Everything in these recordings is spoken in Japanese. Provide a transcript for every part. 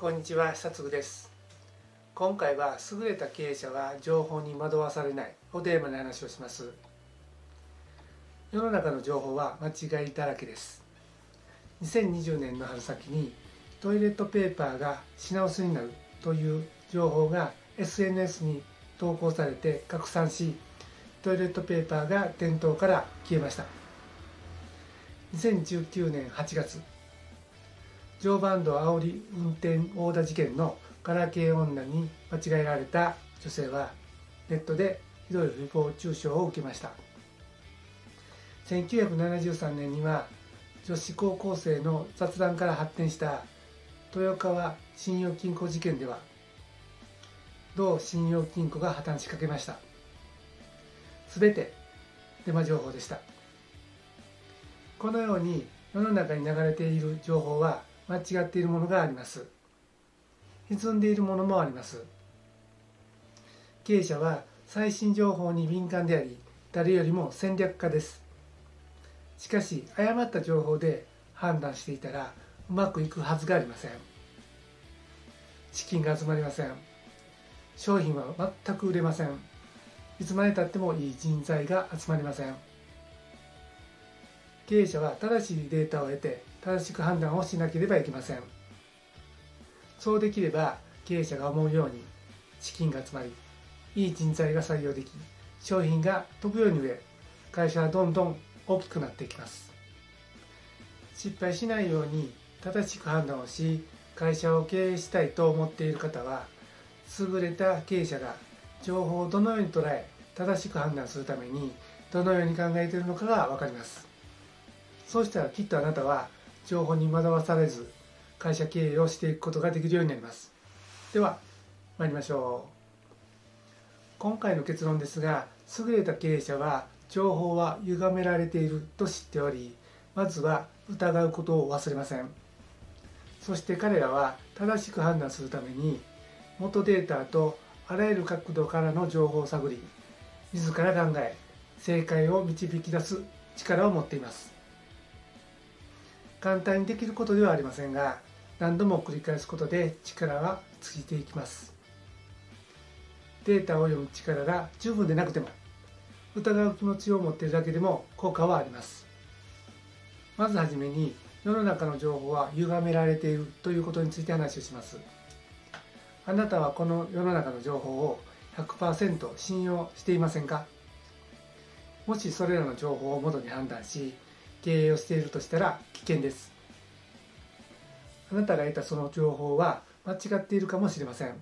こんにちは久嗣です。今回は優れた経営者は情報に惑わされない。をテーマに話をします。世の中の情報は間違いだらけです。2020年の春先にトイレットペーパーが品薄になるという情報が SNS に投稿されて拡散しトイレットペーパーが店頭から消えました。2019年8月常磐道煽り運転横断事件のガラケー女に間違えられた女性はネットでひどい誹謗中傷を受けました。1973年には女子高校生の雑談から発展した豊川信用金庫事件では同信用金庫が破綻しかけました。全てデマ情報でした。このように世の中に流れている情報は間違っているものがあります。歪んでいるものもあります。経営者は最新情報に敏感であり誰よりも戦略家です。しかし誤った情報で判断していたらうまくいくはずがありません。資金が集まりません。商品は全く売れません。いつまでたってもいい人材が集まりません。経営者は正しいデータを得て正しく判断をしなければいけません。そうできれば経営者が思うように資金が集まりいい人材が採用でき商品が飛ぶように売れ会社はどんどん大きくなっていきます。失敗しないように正しく判断をし会社を経営したいと思っている方は優れた経営者が情報をどのように捉え正しく判断するためにどのように考えているのかが分かります。そうしたらきっとあなたは情報に惑わされず会社経営をしていくことができるようになります。では参りましょう。今回の結論ですが優れた経営者は情報は歪められていると知っておりまずは疑うことを忘れません。そして彼らは正しく判断するために元データとあらゆる角度からの情報を探り自ら考え正解を導き出す力を持っています。簡単にできることではありませんが何度も繰り返すことで力はついていきます。データを読む力が十分でなくても疑う気持ちを持っているだけでも効果はあります。まずはじめに世の中の情報は歪められているということについて話をします。あなたはこの世の中の情報を100%信用していませんか？もしそれらの情報をもとに判断し経営をしているとしたら危険です。あなたが得たその情報は間違っているかもしれません。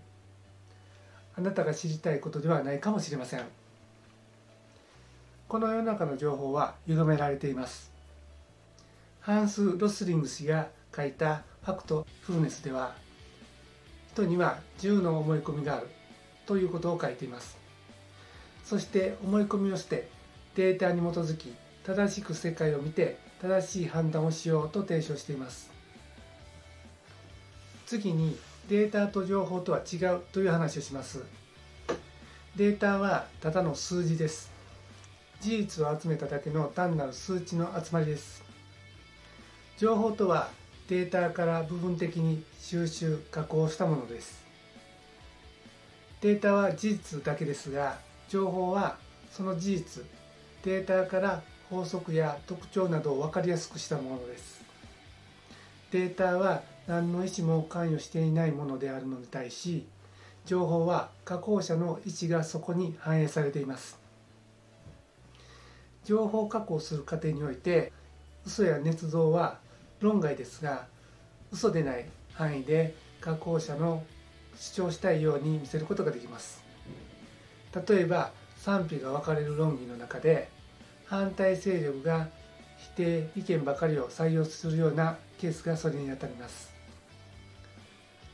あなたが知りたいことではないかもしれません。この世の中の情報は歪められています。ハンス・ロスリング氏が書いた「ファクト・フルネス」では人には10の思い込みがあるということを書いています。そして思い込みをしてデータに基づき正しく世界を見て正しい判断をしようと提唱しています。次にデータと情報とは違うという話をします。データはただの数字です。事実を集めただけの単なる数値の集まりです。情報とはデータから部分的に収集加工したものです。データは事実だけですが情報はその事実データから法則や特徴などを分かりやすくしたものです。データは何の意思も関与していないものであるのに対し情報は加工者の意思がそこに反映されています。情報加工する過程において嘘や捏造は論外ですが嘘でない範囲で加工者の主張したいように見せることができます。例えば賛否が分かれる論議の中で反対勢力が否定意見ばかりを採用するようなケースがそれにあたります。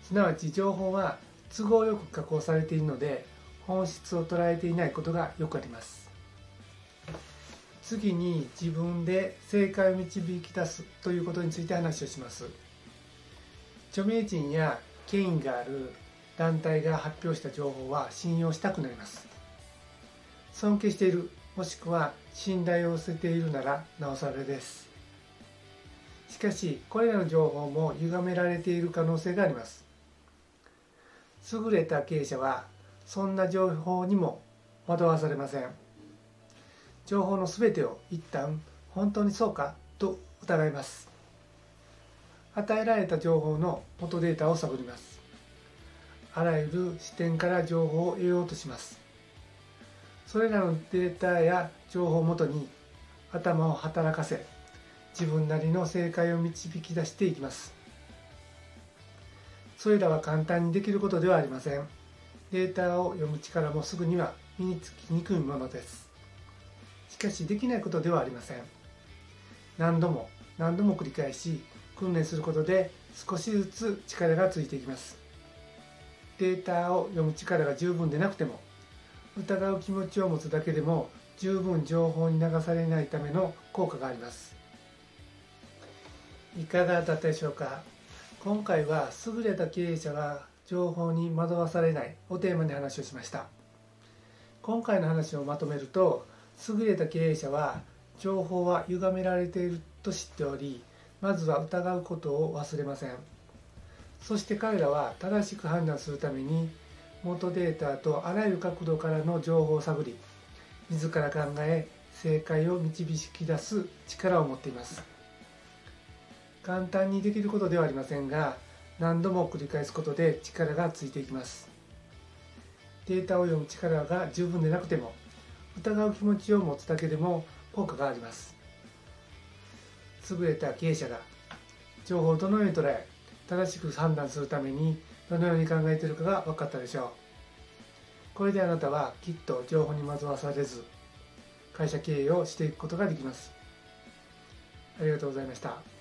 すなわち情報は都合よく加工されているので本質を捉えていないことがよくあります。次に自分で正解を導き出すということについて話をします。著名人や権威がある団体が発表した情報は信用したくなります。尊敬している。もしくは信頼を寄せているならなおさらです。しかしこれらの情報も歪められている可能性があります。優れた経営者はそんな情報にも惑わされません。情報の全てを一旦本当にそうかと疑います。与えられた情報の元データを探ります。あらゆる視点から情報を得ようとします。それらのデータや情報をもとに頭を働かせ自分なりの正解を導き出していきます。それらは簡単にできることではありません。データを読む力もすぐには身につきにくいものです。しかしできないことではありません。何度も何度も繰り返し訓練することで少しずつ力がついていきます。データを読む力が十分でなくても疑う気持ちを持つだけでも十分情報に流されないための効果があります。いかがだったでしょうか？今回は優れた経営者は情報に惑わされない。をテーマに話をしました。今回の話をまとめると優れた経営者は情報は歪められていると知っておりまずは疑うことを忘れません。そして彼らは正しく判断するために元データとあらゆる角度からの情報を探り自ら考え正解を導き出す力を持っています。簡単にできることではありませんが何度も繰り返すことで力がついていきます。データを読む力が十分でなくても疑う気持ちを持つだけでも効果があります。優れた経営者が情報をどのように捉え正しく判断するためにどのように考えているかが分かったでしょう。これであなたはきっと情報に惑わされず会社経営をしていくことができます。ありがとうございました。